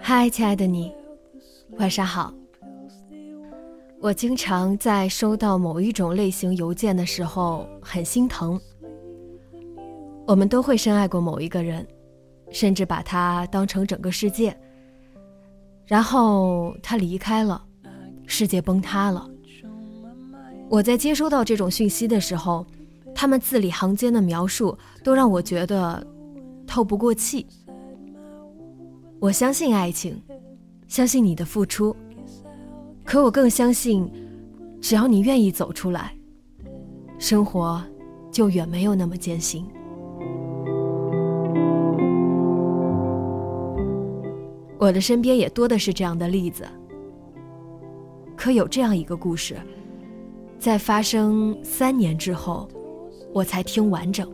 嗨，亲爱的你，晚上好。我经常在收到某一种类型邮件的时候很心疼。我们都会深爱过某一个人，甚至把他当成整个世界。然后他离开了，世界崩塌了。我在接收到这种讯息的时候，他们字里行间的描述都让我觉得透不过气。我相信爱情，相信你的付出，可我更相信，只要你愿意走出来，生活就远没有那么艰辛。我的身边也多的是这样的例子，可有这样一个故事，在发生三年之后，我才听完整。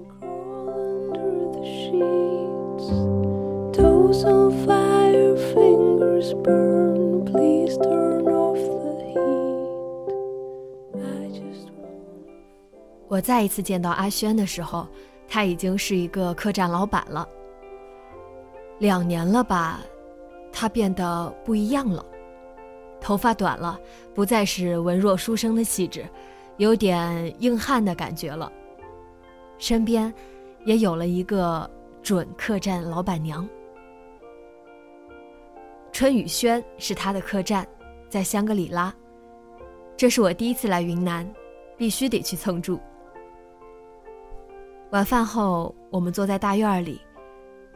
我再一次见到阿轩的时候，他已经是一个客栈老板了。两年了吧，他变得不一样了，头发短了，不再是文弱书生的气质，有点硬汉的感觉了。身边也有了一个准客栈老板娘。春雨轩是他的客栈，在香格里拉。这是我第一次来云南，必须得去蹭住。晚饭后，我们坐在大院里，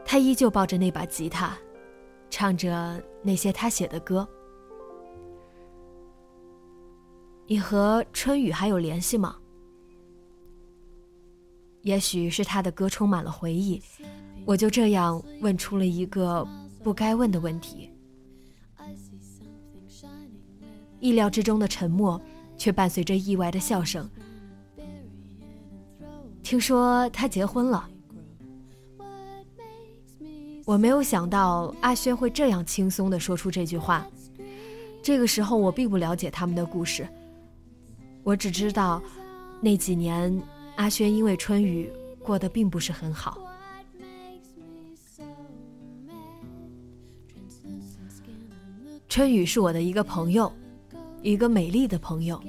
他依旧抱着那把吉他，唱着那些他写的歌。你和春雨还有联系吗？也许是他的歌充满了回忆，我就这样问出了一个不该问的问题。意料之中的沉默，却伴随着意外的笑声。听说他结婚了，我没有想到阿轩会这样轻松的说出这句话。这个时候我并不了解他们的故事，我只知道那几年阿轩因为春雨过得并不是很好。春雨是我的一个朋友。一个美丽的朋友，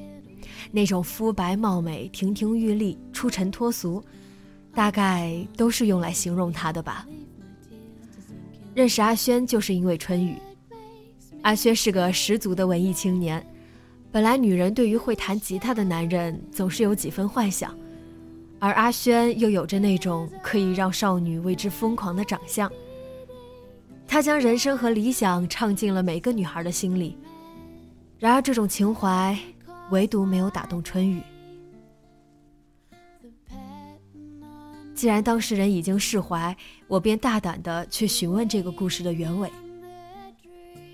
那种肤白貌美、亭亭玉立、出尘脱俗，大概都是用来形容她的吧。认识阿轩就是因为春雨。阿轩是个十足的文艺青年，本来女人对于会弹吉他的男人总是有几分幻想，而阿轩又有着那种可以让少女为之疯狂的长相。他将人生和理想唱进了每个女孩的心里。然而，这种情怀唯独没有打动春雨。既然当事人已经释怀，我便大胆的去询问这个故事的原委。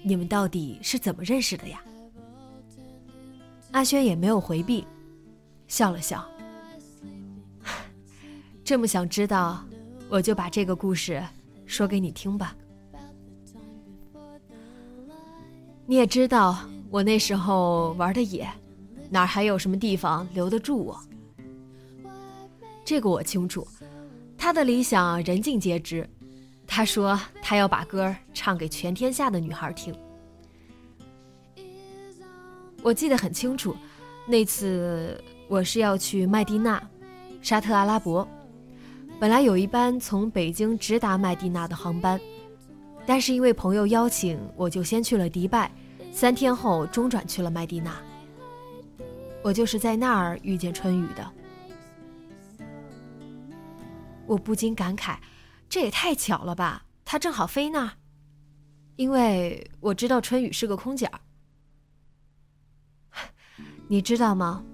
你们到底是怎么认识的呀？阿轩也没有回避，笑了笑。这么想知道，我就把这个故事说给你听吧。你也知道。我那时候玩的野，哪还有什么地方留得住我？这个我清楚。他的理想人尽皆知，他说他要把歌唱给全天下的女孩听。我记得很清楚，那次我是要去麦地那，沙特阿拉伯。本来有一班从北京直达麦地那的航班，但是因为朋友邀请，我就先去了迪拜，三天后中转去了麦地那。我就是在那儿遇见春雨的。我不禁感慨，这也太巧了吧！他正好飞那儿，因为我知道春雨是个空姐儿。你知道吗？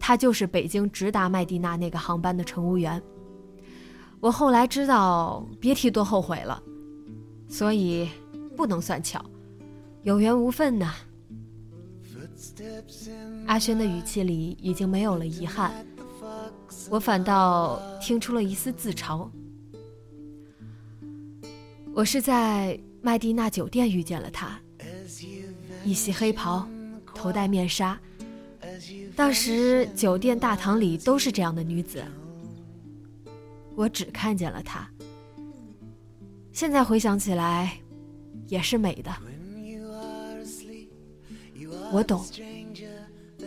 他就是北京直达麦地那那个航班的乘务员。我后来知道，别提多后悔了。所以，不能算巧，有缘无分呐。阿轩的语气里已经没有了遗憾，我反倒听出了一丝自嘲。我是在麦蒂娜酒店遇见了他，一袭黑袍，头戴面纱。当时酒店大堂里都是这样的女子，我只看见了她。现在回想起来，也是美的。我懂，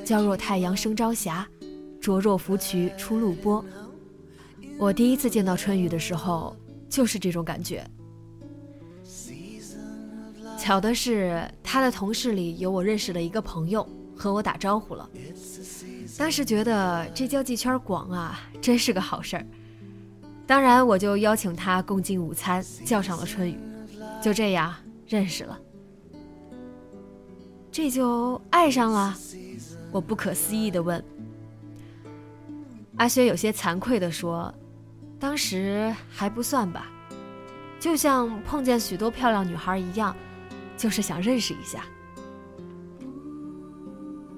娇若太阳升朝霞，灼若芙蕖出露波。我第一次见到春雨的时候，就是这种感觉。巧的是，他的同事里有我认识的一个朋友，和我打招呼了。当时觉得这交际圈广啊，真是个好事儿。当然，我就邀请他共进午餐，叫上了春雨，就这样认识了。这就爱上了？我不可思议地问。阿轩有些惭愧地说：“当时还不算吧，就像碰见许多漂亮女孩一样，就是想认识一下。”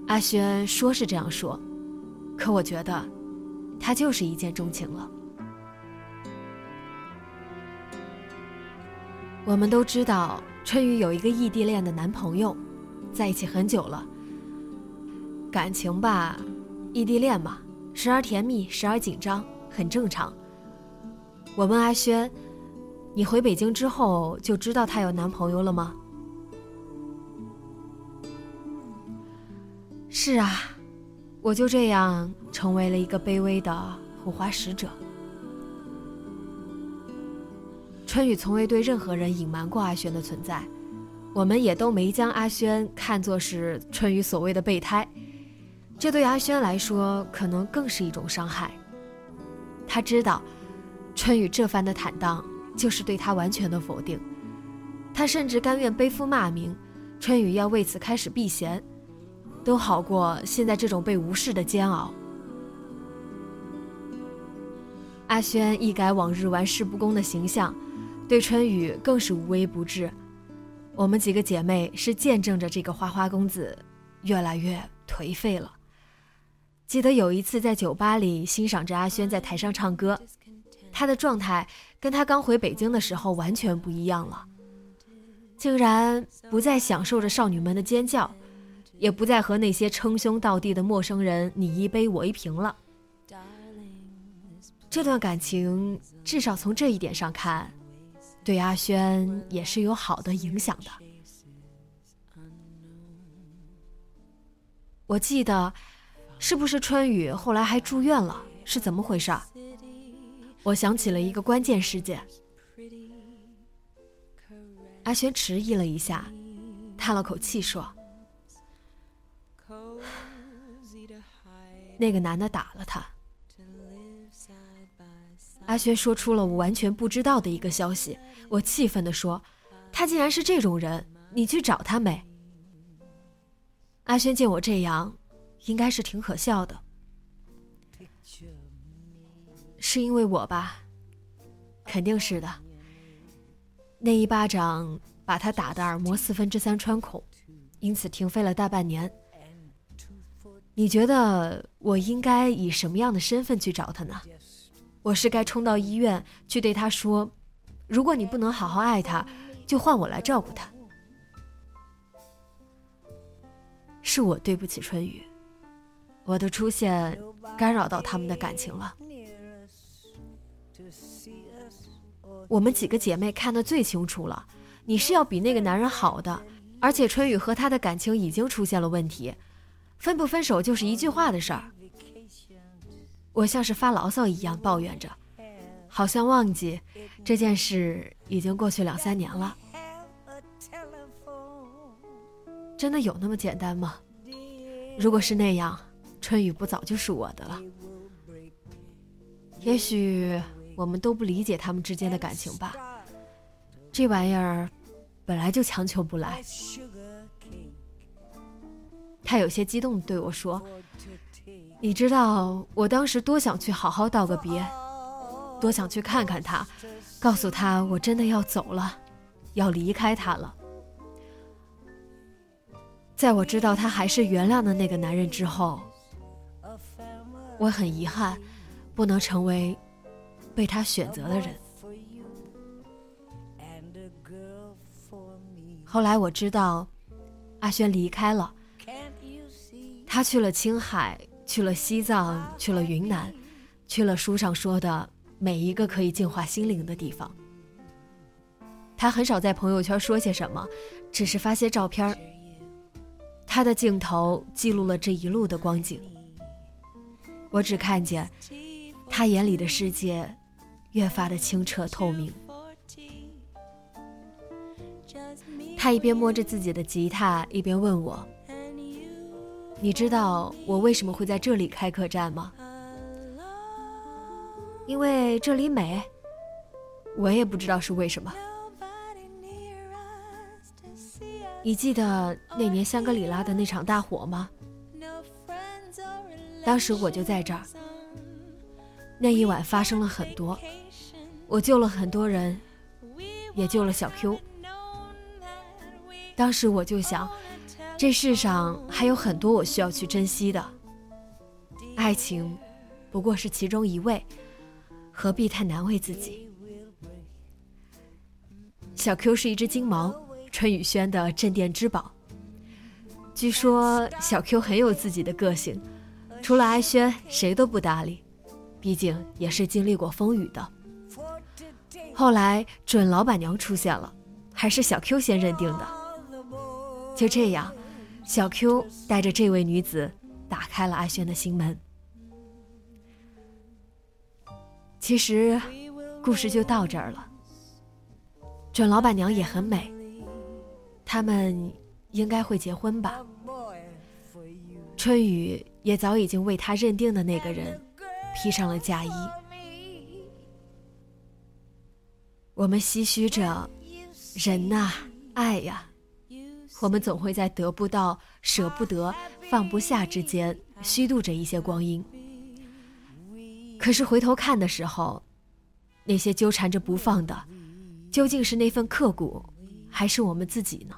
阿轩说是这样说，可我觉得，他就是一见钟情了。我们都知道春雨有一个异地恋的男朋友，在一起很久了。感情吧，异地恋嘛，时而甜蜜，时而紧张，很正常。我问阿轩：“你回北京之后就知道她有男朋友了吗？”是啊，我就这样成为了一个卑微的护花使者。春雨从未对任何人隐瞒过阿轩的存在，我们也都没将阿轩看作是春雨所谓的备胎，这对阿轩来说可能更是一种伤害。他知道，春雨这番的坦荡就是对他完全的否定，他甚至甘愿背负骂名，春雨要为此开始避嫌，都好过现在这种被无视的煎熬。阿轩一改往日玩世不恭的形象。对春雨更是无微不至，我们几个姐妹是见证着这个花花公子越来越颓废了。记得有一次在酒吧里欣赏着阿轩在台上唱歌，他的状态跟他刚回北京的时候完全不一样了，竟然不再享受着少女们的尖叫，也不再和那些称兄道弟的陌生人你一杯我一瓶了。这段感情至少从这一点上看。对阿轩也是有好的影响的。我记得，是不是春雨后来还住院了？是怎么回事？我想起了一个关键事件。阿轩迟疑了一下，叹了口气说：“那个男的打了他。”阿轩说出了我完全不知道的一个消息，我气愤地说：“他竟然是这种人，你去找他没？”阿轩见我这样，应该是挺可笑的。是因为我吧？肯定是的。那一巴掌把他打的耳膜四分之三穿孔，因此停飞了大半年。你觉得我应该以什么样的身份去找他呢？我是该冲到医院去对他说：“如果你不能好好爱他，就换我来照顾他。”是我对不起春雨，我的出现干扰到他们的感情了。我们几个姐妹看得最清楚了，你是要比那个男人好的，而且春雨和他的感情已经出现了问题，分不分手就是一句话的事儿。我像是发牢骚一样抱怨着，好像忘记这件事已经过去两三年了。真的有那么简单吗？如果是那样，春雨不早就是我的了。也许我们都不理解他们之间的感情吧。这玩意儿本来就强求不来。他有些激动对我说：“你知道我当时多想去好好道个别，多想去看看他，告诉他我真的要走了，要离开他了。在我知道他还是原谅的那个男人之后，我很遗憾，不能成为被他选择的人。后来我知道，阿轩离开了。”他去了青海，去了西藏，去了云南，去了书上说的每一个可以净化心灵的地方。他很少在朋友圈说些什么，只是发些照片他的镜头记录了这一路的光景。我只看见他眼里的世界越发的清澈透明。他一边摸着自己的吉他，一边问我。你知道我为什么会在这里开客栈吗？因为这里美。我也不知道是为什么。你记得那年香格里拉的那场大火吗？当时我就在这儿。那一晚发生了很多，我救了很多人，也救了小 Q。当时我就想。这世上还有很多我需要去珍惜的，爱情不过是其中一位，何必太难为自己？小 Q 是一只金毛，春雨轩的镇店之宝。据说小 Q 很有自己的个性，除了阿轩，谁都不搭理。毕竟也是经历过风雨的。后来准老板娘出现了，还是小 Q 先认定的。就这样。小 Q 带着这位女子打开了阿轩的心门。其实，故事就到这儿了。准老板娘也很美，他们应该会结婚吧？春雨也早已经为他认定的那个人披上了嫁衣。我们唏嘘着，人呐，爱呀。我们总会在得不到、舍不得、放不下之间虚度着一些光阴。可是回头看的时候，那些纠缠着不放的，究竟是那份刻骨，还是我们自己呢？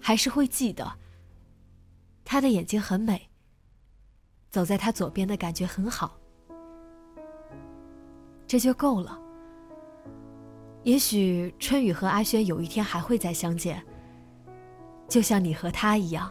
还是会记得，他的眼睛很美，走在他左边的感觉很好，这就够了。也许春雨和阿轩有一天还会再相见，就像你和他一样。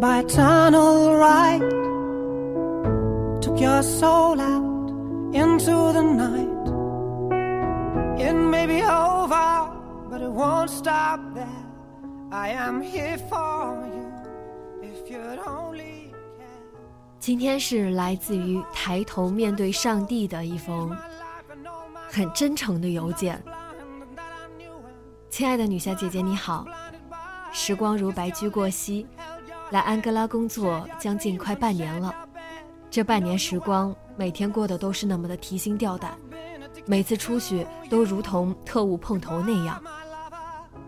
by eternal right. Took your soul out into the night. It may be over, but it won't stop there. I am here for you if you'd only. CAN 今天是来自于抬头面对上帝的一封很真诚的邮件，亲爱的女侠姐姐你好，时光如白驹过隙，来安哥拉工作将近快半年了，这半年时光每天过得都是那么的提心吊胆，每次出去都如同特务碰头那样，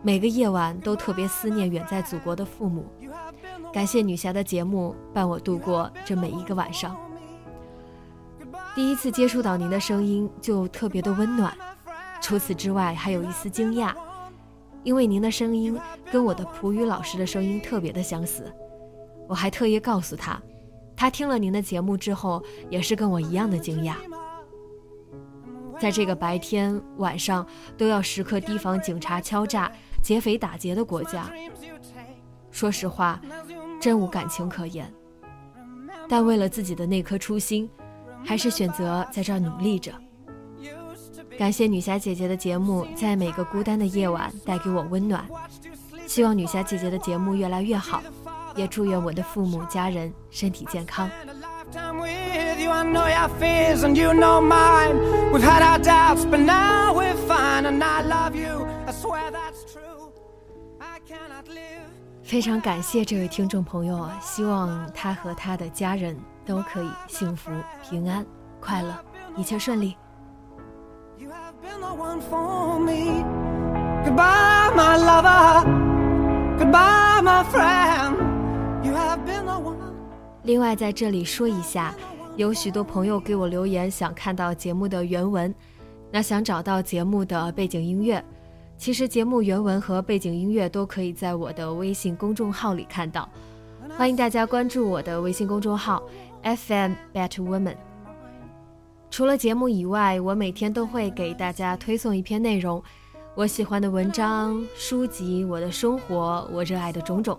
每个夜晚都特别思念远在祖国的父母，感谢女侠的节目伴我度过这每一个晚上。第一次接触到您的声音就特别的温暖，除此之外还有一丝惊讶，因为您的声音跟我的普语老师的声音特别的相似。我还特意告诉他，他听了您的节目之后也是跟我一样的惊讶。在这个白天晚上都要时刻提防警察敲诈、劫匪打劫的国家，说实话，真无感情可言。但为了自己的那颗初心，还是选择在这儿努力着。感谢女侠姐姐的节目，在每个孤单的夜晚带给我温暖。希望女侠姐姐的节目越来越好，也祝愿我的父母家人身体健康。非常感谢这位听众朋友啊！希望他和他的家人都可以幸福、平安、快乐，一切顺利。另外，在这里说一下，有许多朋友给我留言，想看到节目的原文，那想找到节目的背景音乐，其实节目原文和背景音乐都可以在我的微信公众号里看到，欢迎大家关注我的微信公众号 FM Better Woman。除了节目以外，我每天都会给大家推送一篇内容。我喜欢的文章、书籍、我的生活、我热爱的种种。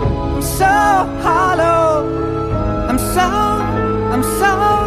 I'm so hollow. I'm so, I'm so,